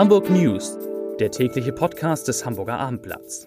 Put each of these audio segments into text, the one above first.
Hamburg News, der tägliche Podcast des Hamburger Abendblatts.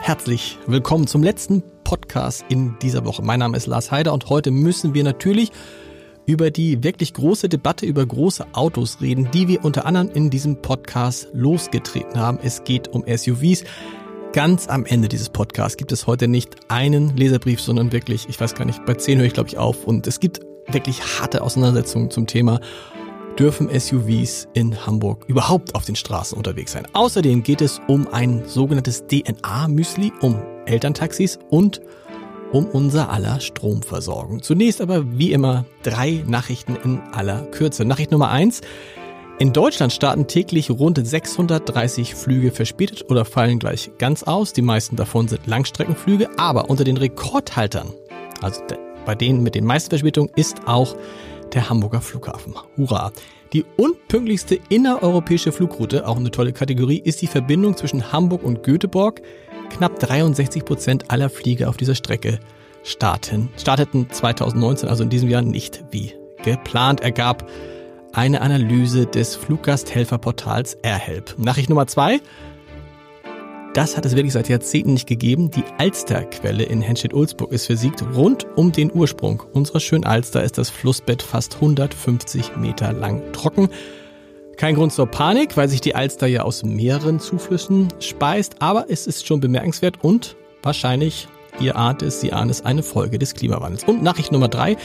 Herzlich willkommen zum letzten Podcast in dieser Woche. Mein Name ist Lars Heider und heute müssen wir natürlich über die wirklich große Debatte über große Autos reden, die wir unter anderem in diesem Podcast losgetreten haben. Es geht um SUVs. Ganz am Ende dieses Podcasts gibt es heute nicht einen Leserbrief, sondern wirklich, ich weiß gar nicht, bei 10 höre ich glaube ich auf und es gibt wirklich harte Auseinandersetzungen zum Thema dürfen SUVs in Hamburg überhaupt auf den Straßen unterwegs sein. Außerdem geht es um ein sogenanntes DNA-Müsli, um Elterntaxis und um unser aller Stromversorgung. Zunächst aber wie immer drei Nachrichten in aller Kürze. Nachricht Nummer eins. In Deutschland starten täglich rund 630 Flüge verspätet oder fallen gleich ganz aus. Die meisten davon sind Langstreckenflüge, aber unter den Rekordhaltern, also bei denen mit den meisten Verspätungen, ist auch der Hamburger Flughafen. Hurra! Die unpünktlichste innereuropäische Flugroute, auch eine tolle Kategorie, ist die Verbindung zwischen Hamburg und Göteborg. Knapp 63 Prozent aller Flieger auf dieser Strecke starten, starteten 2019, also in diesem Jahr nicht wie geplant, ergab eine Analyse des Fluggasthelferportals AirHelp. Nachricht Nummer zwei. Das hat es wirklich seit Jahrzehnten nicht gegeben. Die Alsterquelle in Henstedt-Ulzburg ist versiegt. Rund um den Ursprung unserer schönen Alster ist das Flussbett fast 150 Meter lang trocken. Kein Grund zur Panik, weil sich die Alster ja aus mehreren Zuflüssen speist, aber es ist schon bemerkenswert und wahrscheinlich, ihr ahnt es, Sie ahnen es, eine Folge des Klimawandels. Und Nachricht Nummer drei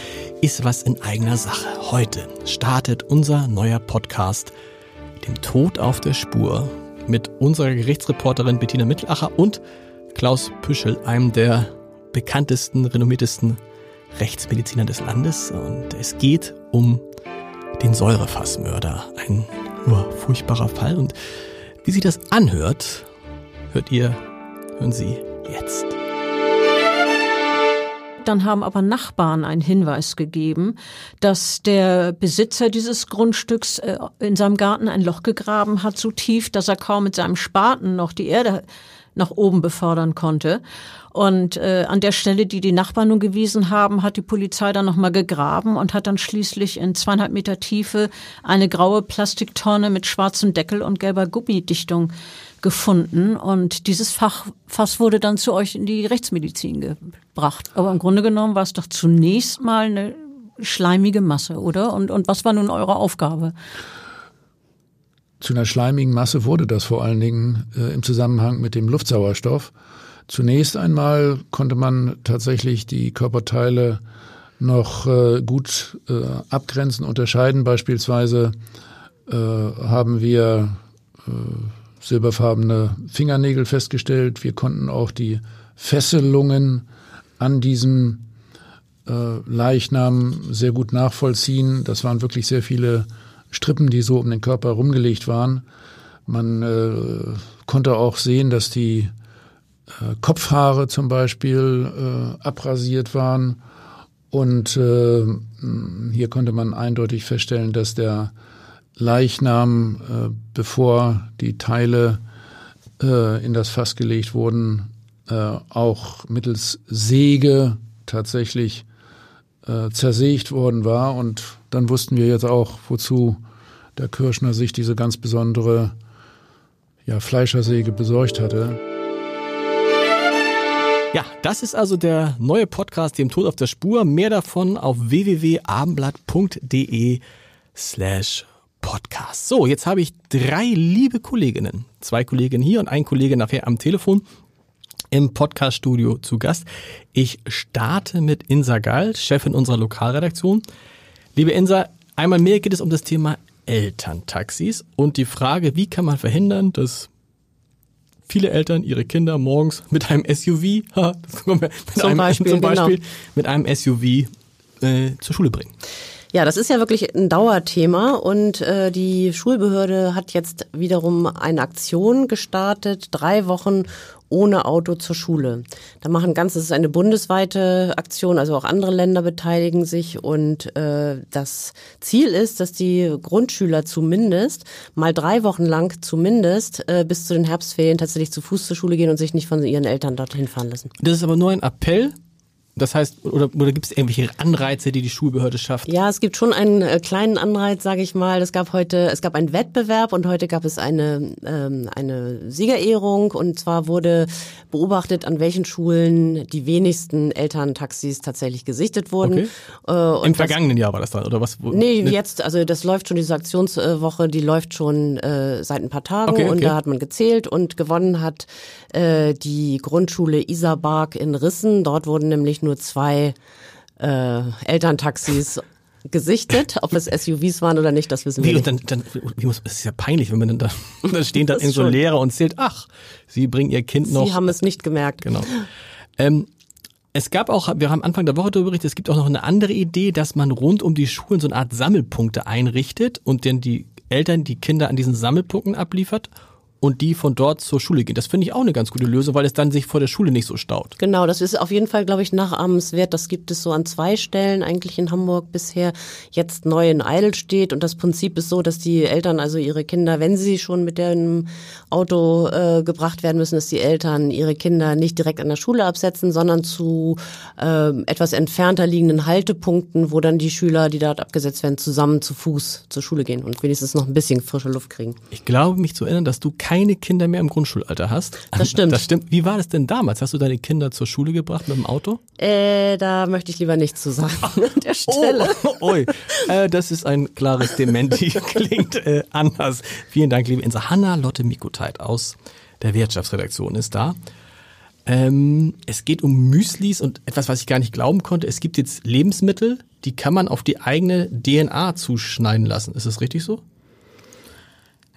ist was in eigener Sache. Heute startet unser neuer Podcast, dem Tod auf der Spur, mit unserer Gerichtsreporterin Bettina Mittelacher und Klaus Püschel, einem der bekanntesten, renommiertesten Rechtsmediziner des Landes. Und es geht um den Säurefassmörder. Ein nur furchtbarer Fall. Und wie sich das anhört, hört ihr, hören Sie jetzt. Dann haben aber Nachbarn einen Hinweis gegeben, dass der Besitzer dieses Grundstücks äh, in seinem Garten ein Loch gegraben hat, so tief, dass er kaum mit seinem Spaten noch die Erde nach oben befördern konnte. Und äh, an der Stelle, die die Nachbarn nun gewiesen haben, hat die Polizei dann nochmal gegraben und hat dann schließlich in zweieinhalb Meter Tiefe eine graue Plastiktonne mit schwarzem Deckel und gelber Gummidichtung gefunden. Und dieses Fach, Fass wurde dann zu euch in die Rechtsmedizin gebracht. Aber im Grunde genommen war es doch zunächst mal eine schleimige Masse, oder? Und, und was war nun eure Aufgabe? Zu einer schleimigen Masse wurde das vor allen Dingen äh, im Zusammenhang mit dem Luftsauerstoff. Zunächst einmal konnte man tatsächlich die Körperteile noch äh, gut äh, abgrenzen, unterscheiden. Beispielsweise äh, haben wir äh, silberfarbene Fingernägel festgestellt. Wir konnten auch die Fesselungen an diesem äh, Leichnam sehr gut nachvollziehen. Das waren wirklich sehr viele Strippen, die so um den Körper rumgelegt waren. Man äh, konnte auch sehen, dass die äh, Kopfhaare zum Beispiel äh, abrasiert waren. Und äh, hier konnte man eindeutig feststellen, dass der Leichnam, äh, bevor die Teile äh, in das Fass gelegt wurden, äh, auch mittels Säge tatsächlich zersägt worden war. Und dann wussten wir jetzt auch, wozu der Kirschner sich diese ganz besondere ja, Fleischersäge besorgt hatte. Ja, das ist also der neue Podcast, dem Tod auf der Spur. Mehr davon auf www.abendblatt.de slash Podcast. So, jetzt habe ich drei liebe Kolleginnen. Zwei Kolleginnen hier und ein Kollege nachher am Telefon im Podcaststudio zu Gast. Ich starte mit Insa Gall, Chefin unserer Lokalredaktion. Liebe Insa, einmal mehr geht es um das Thema Elterntaxis und die Frage, wie kann man verhindern, dass viele Eltern ihre Kinder morgens mit einem SUV, ha, mit, zum einem, Beispiel, zum Beispiel genau. mit einem SUV äh, zur Schule bringen. Ja, das ist ja wirklich ein Dauerthema und äh, die Schulbehörde hat jetzt wiederum eine Aktion gestartet, drei Wochen ohne Auto zur Schule. Da machen ganz, das ist eine bundesweite Aktion, also auch andere Länder beteiligen sich und äh, das Ziel ist, dass die Grundschüler zumindest mal drei Wochen lang zumindest äh, bis zu den Herbstferien tatsächlich zu Fuß zur Schule gehen und sich nicht von ihren Eltern dorthin fahren lassen. Das ist aber nur ein Appell Das heißt, oder, oder gibt es irgendwelche Anreize, die die Schulbehörde schafft? Ja, es gibt schon einen äh, kleinen Anreiz, sage ich mal. Es gab heute, es gab einen Wettbewerb und heute gab es eine ähm, eine Siegerehrung und zwar wurde beobachtet, an welchen Schulen die wenigsten Elterntaxis tatsächlich gesichtet wurden. Okay. Äh, Im vergangenen Jahr war das dann oder was? Nee, ne? jetzt, also das läuft schon diese Aktionswoche, die läuft schon äh, seit ein paar Tagen okay, okay. und da hat man gezählt und gewonnen hat äh, die Grundschule Isarbark in Rissen. Dort wurden nämlich nur zwei äh, Elterntaxis gesichtet, ob es SUVs waren oder nicht, das wissen wir wie, nicht. Und dann, dann, wie muss, das ist ja peinlich, wenn man dann da, da stehen da in so Lehrer und zählt, ach, sie bringen ihr Kind noch. Sie haben es nicht gemerkt. Genau. Ähm, es gab auch, wir haben Anfang der Woche darüber berichtet, es gibt auch noch eine andere Idee, dass man rund um die Schulen so eine Art Sammelpunkte einrichtet und dann die Eltern die Kinder an diesen Sammelpunkten abliefert und die von dort zur Schule gehen. Das finde ich auch eine ganz gute Lösung, weil es dann sich vor der Schule nicht so staut. Genau, das ist auf jeden Fall, glaube ich, nachahmenswert. Das gibt es so an zwei Stellen eigentlich in Hamburg bisher. Jetzt neu in Eidelstedt und das Prinzip ist so, dass die Eltern also ihre Kinder, wenn sie schon mit dem Auto äh, gebracht werden müssen, dass die Eltern ihre Kinder nicht direkt an der Schule absetzen, sondern zu äh, etwas entfernter liegenden Haltepunkten, wo dann die Schüler, die dort abgesetzt werden, zusammen zu Fuß zur Schule gehen und wenigstens noch ein bisschen frische Luft kriegen. Ich glaube, mich zu erinnern, dass du keine Kinder mehr im Grundschulalter hast. Das stimmt. Das stimmt. Wie war das denn damals? Hast du deine Kinder zur Schule gebracht mit dem Auto? Äh, da möchte ich lieber nichts zu sagen an der Stelle. Oh, oi. Äh, das ist ein klares Dementi. Klingt äh, anders. Vielen Dank, liebe Insa. Hanna Lotte Mikoteit aus der Wirtschaftsredaktion ist da. Ähm, es geht um Müslis und etwas, was ich gar nicht glauben konnte. Es gibt jetzt Lebensmittel, die kann man auf die eigene DNA zuschneiden lassen. Ist das richtig so?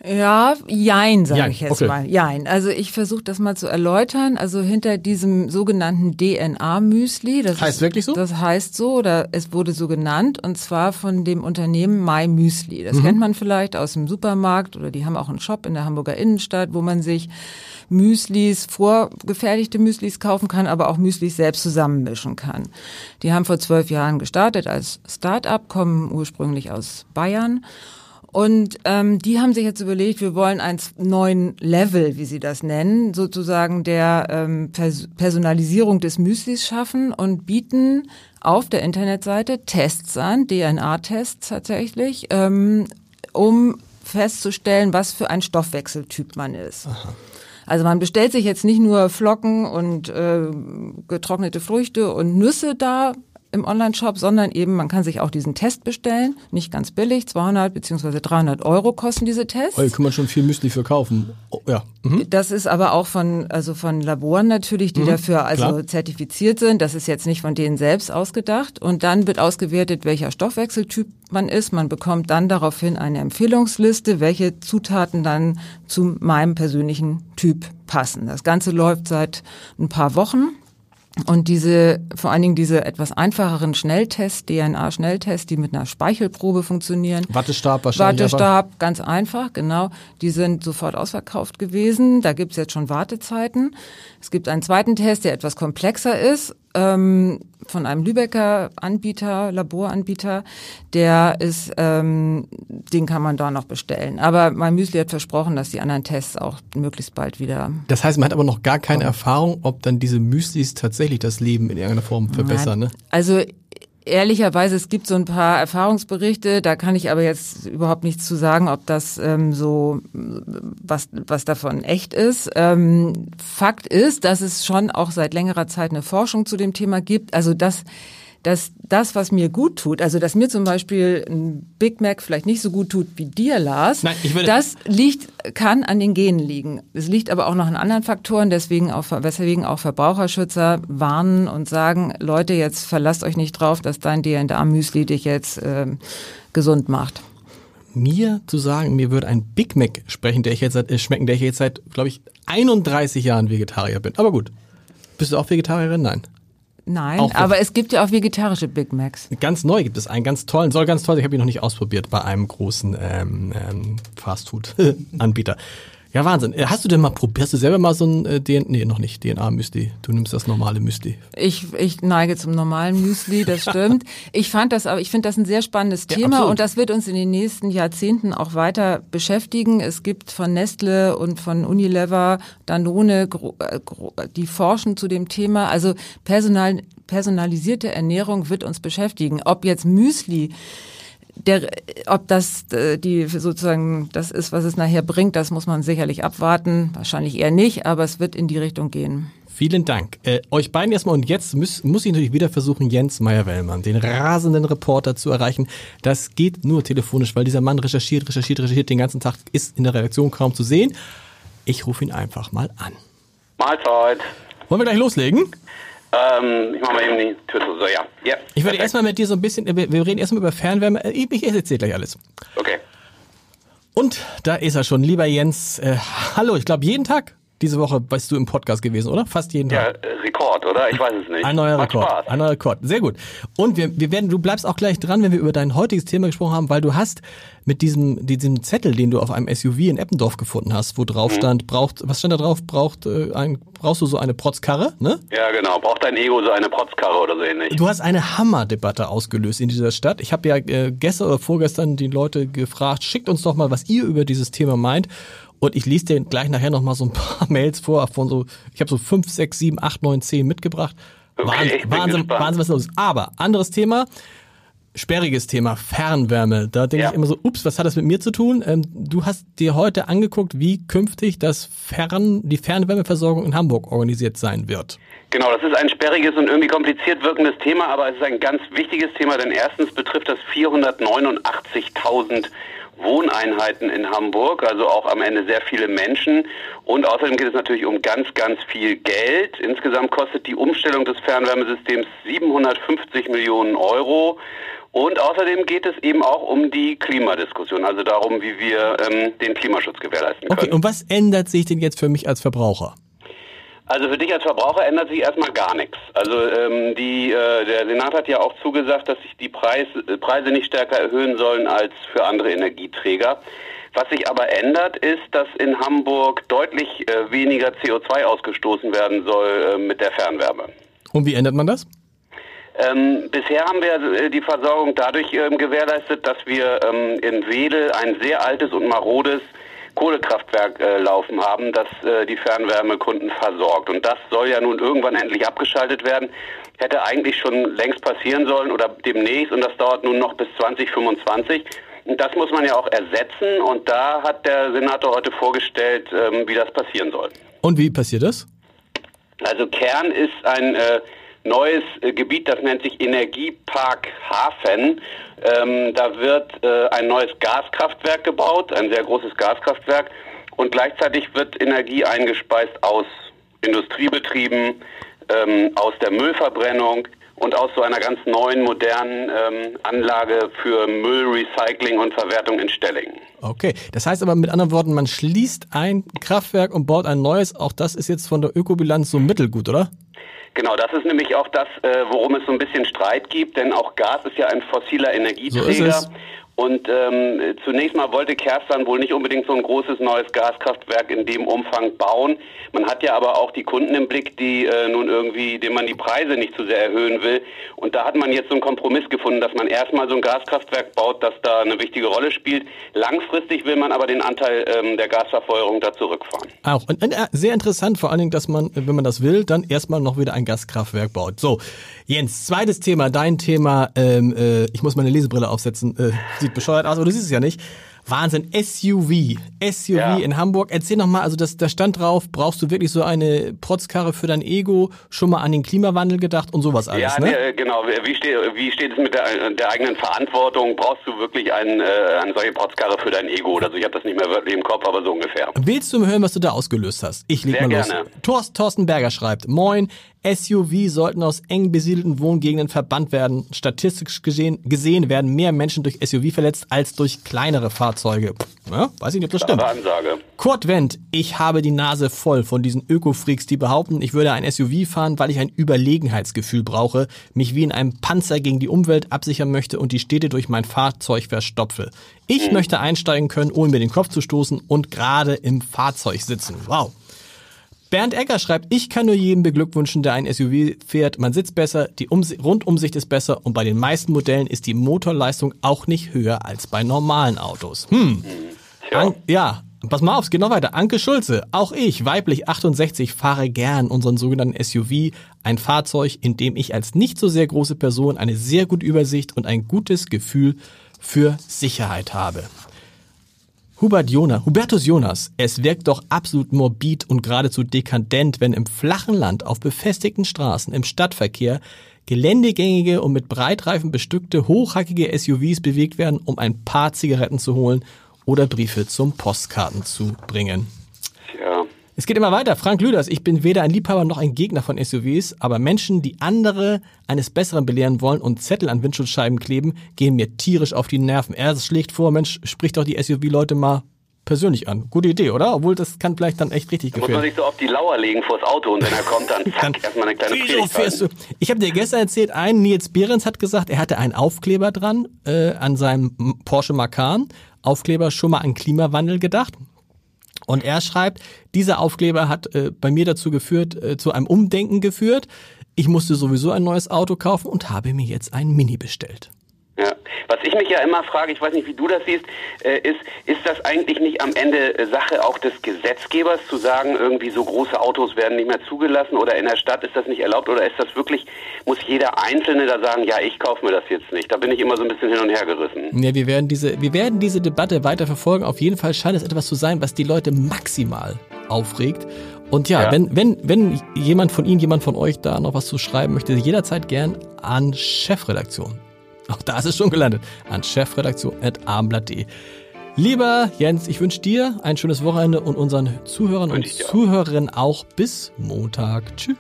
Ja, jein, sage ich jetzt okay. mal. Jein. Also ich versuche das mal zu erläutern. Also hinter diesem sogenannten DNA-Müsli, das Heißt ist, wirklich so? Das heißt so, oder es wurde so genannt, und zwar von dem Unternehmen My Müsli. Mhm. Das kennt man vielleicht aus dem Supermarkt oder die haben auch einen Shop in der Hamburger Innenstadt, wo man sich Müslis, vorgefertigte Müslis kaufen kann, aber auch Müslis selbst zusammenmischen kann. Die haben vor zwölf Jahren gestartet als Start-up, kommen ursprünglich aus Bayern. Und ähm, die haben sich jetzt überlegt, wir wollen einen neuen Level, wie sie das nennen, sozusagen der ähm, Pers Personalisierung des Müslis schaffen und bieten auf der Internetseite Tests an, DNA-Tests tatsächlich, ähm, um festzustellen, was für ein Stoffwechseltyp man ist. Aha. Also man bestellt sich jetzt nicht nur Flocken und äh, getrocknete Früchte und Nüsse da im Online-Shop, sondern eben man kann sich auch diesen Test bestellen. Nicht ganz billig, 200 beziehungsweise 300 Euro kosten diese Tests. Oh, hier kann man schon viel Müsli für kaufen. Oh, ja. Mhm. Das ist aber auch von, also von Laboren natürlich, die mhm, dafür also klar. zertifiziert sind. Das ist jetzt nicht von denen selbst ausgedacht. Und dann wird ausgewertet, welcher Stoffwechseltyp man ist. Man bekommt dann daraufhin eine Empfehlungsliste, welche Zutaten dann zu meinem persönlichen Typ passen. Das Ganze läuft seit ein paar Wochen. Und diese, vor allen Dingen diese etwas einfacheren Schnelltests, DNA-Schnelltests, die mit einer Speichelprobe funktionieren. Wattestab wahrscheinlich. Wattestab, aber. ganz einfach, genau. Die sind sofort ausverkauft gewesen. Da gibt's jetzt schon Wartezeiten. Es gibt einen zweiten Test, der etwas komplexer ist, ähm, von einem Lübecker Anbieter, Laboranbieter. Der ist, ähm, den kann man da noch bestellen. Aber mein Müsli hat versprochen, dass die anderen Tests auch möglichst bald wieder. Das heißt, man hat aber noch gar keine Erfahrung, ob dann diese Müslis tatsächlich das Leben in irgendeiner Form verbessern. Ne? Also ehrlicherweise, es gibt so ein paar Erfahrungsberichte, da kann ich aber jetzt überhaupt nichts zu sagen, ob das ähm, so was was davon echt ist. Ähm, Fakt ist, dass es schon auch seit längerer Zeit eine Forschung zu dem Thema gibt. Also dass dass das, was mir gut tut, also dass mir zum Beispiel ein Big Mac vielleicht nicht so gut tut wie dir, Lars, Nein, ich würde das liegt, kann an den Genen liegen. Es liegt aber auch noch an anderen Faktoren, deswegen auch, weswegen auch Verbraucherschützer warnen und sagen, Leute, jetzt verlasst euch nicht drauf, dass dein DNA-Müsli dich jetzt äh, gesund macht mir zu sagen, mir würde ein Big Mac sprechen, der ich jetzt seit, äh, schmecken, der ich jetzt seit, glaube ich, 31 Jahren Vegetarier bin. Aber gut. Bist du auch Vegetarierin? Nein. Nein, Auch aber es gibt ja auch vegetarische Big Macs. Ganz neu gibt es einen ganz tollen, soll ganz toll sein, ich habe ihn noch nicht ausprobiert bei einem großen ähm, ähm, Fastfood-Anbieter. Ja, Wahnsinn. Äh, hast du denn mal probiert, hast du selber mal so ein äh, DNA, nee, noch nicht, DNA-Müsli. Du nimmst das normale Müsli. Ich, ich neige zum normalen Müsli, das stimmt. ich fand das aber, ich finde das ein sehr spannendes Ja, Thema absolut. und das wird uns in den nächsten Jahrzehnten auch weiter beschäftigen. Es gibt von Nestle und von Unilever, Danone, äh, die forschen zu dem Thema. Also personal, personalisierte Ernährung wird uns beschäftigen. Ob jetzt Müsli der, ob das äh, die sozusagen das ist, was es nachher bringt, das muss man sicherlich abwarten. Wahrscheinlich eher nicht, aber es wird in die Richtung gehen. Vielen Dank. Äh, euch beiden erstmal und jetzt muss, muss ich natürlich wieder versuchen, Jens Meyer-Wellmann, den rasenden Reporter zu erreichen. Das geht nur telefonisch, weil dieser Mann recherchiert, recherchiert, recherchiert den ganzen Tag, ist in der Redaktion kaum zu sehen. Ich rufe ihn einfach mal an. Mahlzeit. Wollen wir gleich loslegen? Ähm, ich mach mal eben die Tür zu. So, ja. ja. Ich würde erstmal mit dir so ein bisschen, wir reden erstmal über Fernwärme. Äh, Ich, ich erzähle gleich alles. Okay. Und da ist er schon, lieber Jens. Äh, hallo, ich glaube jeden Tag diese Woche bist du im Podcast gewesen, oder? Fast jeden Ja, Tag. äh, Rekord, oder? Ich weiß es nicht. Ein neuer Macht Rekord. Spaß. Ein neuer Rekord. Sehr gut. Und wir, wir werden, du bleibst auch gleich dran, wenn wir über dein heutiges Thema gesprochen haben, weil du hast mit diesem, diesem Zettel, den du auf einem SUV in Eppendorf gefunden hast, wo Mhm. drauf stand, braucht, was stand da drauf? Braucht äh, ein, brauchst du so eine Protzkarre, ne? Ja, genau. Braucht dein Ego so eine Protzkarre oder so ähnlich? Du hast eine Hammerdebatte ausgelöst in dieser Stadt. Ich habe ja äh, gestern oder vorgestern die Leute gefragt, schickt uns doch mal, was ihr über dieses Thema meint. Und ich lese dir gleich nachher noch mal so ein paar Mails vor von so, ich habe so fünf, sechs, sieben, acht, neun, zehn mitgebracht. Okay, Wahnsinn, Wahnsinn. Wahnsinn, was los ist. Aber anderes Thema, sperriges Thema, Fernwärme. Da denke Ja. ich immer so, ups, was hat das mit mir zu tun? Ähm, du hast dir heute angeguckt, wie künftig das Fern, die Fernwärmeversorgung in Hamburg organisiert sein wird. Genau, das ist ein sperriges und irgendwie kompliziert wirkendes Thema, aber es ist ein ganz wichtiges Thema, denn erstens betrifft das 489.000 Wohneinheiten in Hamburg, also auch am Ende sehr viele Menschen. Und außerdem geht es natürlich um ganz, ganz viel Geld. Insgesamt kostet die Umstellung des Fernwärmesystems 750 Millionen Euro. Und außerdem geht es eben auch um die Klimadiskussion, also darum, wie wir ähm, den Klimaschutz gewährleisten können. Okay, und was ändert sich denn jetzt für mich als Verbraucher? Also für dich als Verbraucher ändert sich erstmal gar nichts. Also ähm, die, äh, der Senat hat ja auch zugesagt, dass sich die Preis, äh, Preise nicht stärker erhöhen sollen als für andere Energieträger. Was sich aber ändert, ist, dass in Hamburg deutlich äh, weniger CO2 ausgestoßen werden soll äh, mit der Fernwärme. Und wie ändert man das? Ähm, bisher haben wir äh, die Versorgung dadurch ähm, gewährleistet, dass wir ähm, in Wedel ein sehr altes und marodes Kohlekraftwerk äh, laufen haben, das äh, die Fernwärmekunden versorgt. Und das soll ja nun irgendwann endlich abgeschaltet werden. Hätte eigentlich schon längst passieren sollen oder demnächst und das dauert nun noch bis 2025. Und das muss man ja auch ersetzen und da hat der Senator heute vorgestellt, ähm, wie das passieren soll. Und wie passiert das? Also Kern ist ein äh, neues äh, Gebiet, das nennt sich Energiepark Hafen. Ähm, da wird äh, ein neues Gaskraftwerk gebaut, ein sehr großes Gaskraftwerk. Und gleichzeitig wird Energie eingespeist aus Industriebetrieben, ähm, aus der Müllverbrennung und aus so einer ganz neuen, modernen ähm, Anlage für Müllrecycling und Verwertung in Stellingen. Okay, das heißt aber mit anderen Worten, man schließt ein Kraftwerk und baut ein neues. Auch das ist jetzt von der Ökobilanz so mittelgut, oder? Genau, das ist nämlich auch das, äh, worum es so ein bisschen Streit gibt, denn auch Gas ist ja ein fossiler Energieträger. es. Und ähm, zunächst mal wollte Kerstan wohl nicht unbedingt so ein großes neues Gaskraftwerk in dem Umfang bauen. Man hat ja aber auch die Kunden im Blick, die äh, nun irgendwie, dem man die Preise nicht zu sehr erhöhen will. Und da hat man jetzt so einen Kompromiss gefunden, dass man erstmal so ein Gaskraftwerk baut, das da eine wichtige Rolle spielt. Langfristig will man aber den Anteil ähm, der Gasverfeuerung da zurückfahren. Auch. Und, und äh, sehr interessant, vor allen Dingen, dass man, wenn man das will, dann erstmal noch wieder ein Gaskraftwerk baut. So, Jens, zweites Thema, dein Thema, ähm, äh, ich muss meine Lesebrille aufsetzen, äh, sieht bescheuert aus, aber du siehst es ja nicht. Wahnsinn, SUV, SUV Ja. in Hamburg. Erzähl noch mal, also das, da stand drauf, brauchst du wirklich so eine Protzkarre für dein Ego, schon mal an den Klimawandel gedacht und sowas alles, ja, ne? nee, äh, genau. Wie steht, wie steht es mit der, der eigenen Verantwortung? Brauchst du wirklich ein, äh, eine solche Protzkarre für dein Ego oder so? Ich habe das nicht mehr wörtlich im Kopf, aber so ungefähr. Willst du mal hören, was du da ausgelöst hast? Ich leg Sehr mal los. gerne. Thorsten Berger schreibt, Moin, SUV sollten aus eng besiedelten Wohngegenden verbannt werden. Statistisch gesehen, gesehen werden mehr Menschen durch SUV verletzt als durch kleinere Fahrzeuge. Ja, weiß ich nicht, ob das stimmt. Ansage. Kurt Wendt, ich habe die Nase voll von diesen Öko-Freaks, die behaupten, ich würde ein SUV fahren, weil ich ein Überlegenheitsgefühl brauche, mich wie in einem Panzer gegen die Umwelt absichern möchte und die Städte durch mein Fahrzeug verstopfe. Ich möchte einsteigen können, ohne mir den Kopf zu stoßen und gerade im Fahrzeug sitzen. Wow. Bernd Egger schreibt, ich kann nur jedem beglückwünschen, der ein SUV fährt. Man sitzt besser, die Umsi Rundumsicht ist besser und bei den meisten Modellen ist die Motorleistung auch nicht höher als bei normalen Autos. Hm. An ja, pass mal auf, es geht noch weiter. Anke Schulze, auch ich, weiblich 68, fahre gern unseren sogenannten SUV, ein Fahrzeug, in dem ich als nicht so sehr große Person eine sehr gute Übersicht und ein gutes Gefühl für Sicherheit habe. Hubert Jonas, Hubertus Jonas, es wirkt doch absolut morbid und geradezu dekadent, wenn im flachen Land auf befestigten Straßen im Stadtverkehr geländegängige und mit Breitreifen bestückte hochhackige SUVs bewegt werden, um ein paar Zigaretten zu holen oder Briefe zum Postkarten zu bringen. Es geht immer weiter. Frank Lüders, ich bin weder ein Liebhaber noch ein Gegner von SUVs, aber Menschen, die andere eines Besseren belehren wollen und Zettel an Windschutzscheiben kleben, gehen mir tierisch auf die Nerven. Er schlägt vor, Mensch, sprich doch die SUV-Leute mal persönlich an. Gute Idee, oder? Obwohl das kann vielleicht dann echt richtig Da muss man gefährlich. sich so auf die Lauer legen vors Auto und wenn er kommt, dann zack, erstmal eine kleine Wieso fährst du? Ich habe dir gestern erzählt, ein Nils Behrens hat gesagt, er hatte einen Aufkleber dran äh, an seinem Porsche Macan. Aufkleber schon mal an Klimawandel gedacht. Und er schreibt, dieser Aufkleber hat äh, bei mir dazu geführt, äh, zu einem Umdenken geführt. Ich musste sowieso ein neues Auto kaufen und habe mir jetzt ein Mini bestellt. Ja. Was ich mich ja immer frage, ich weiß nicht, wie du das siehst, äh, ist, ist das eigentlich nicht am Ende äh, Sache auch des Gesetzgebers zu sagen, irgendwie so große Autos werden nicht mehr zugelassen oder in der Stadt ist das nicht erlaubt oder ist das wirklich, muss jeder Einzelne da sagen, ja, ich kaufe mir das jetzt nicht. Da bin ich immer so ein bisschen hin und her gerissen. Ja, wir werden diese, wir werden diese Debatte weiter verfolgen. Auf jeden Fall scheint es etwas zu sein, was die Leute maximal aufregt. Und ja, Ja. wenn, wenn, wenn jemand von Ihnen, jemand von euch da noch was zu schreiben möchte, jederzeit gern an Chefredaktion. Auch da ist es schon gelandet. An chefredaktion.abendblatt.de. Lieber Jens, ich wünsche dir ein schönes Wochenende und unseren Zuhörern und auch. Zuhörerinnen auch bis Montag. Tschüss.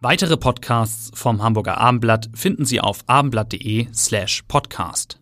Weitere Podcasts vom Hamburger Abendblatt finden Sie auf abendblatt.de slash podcast.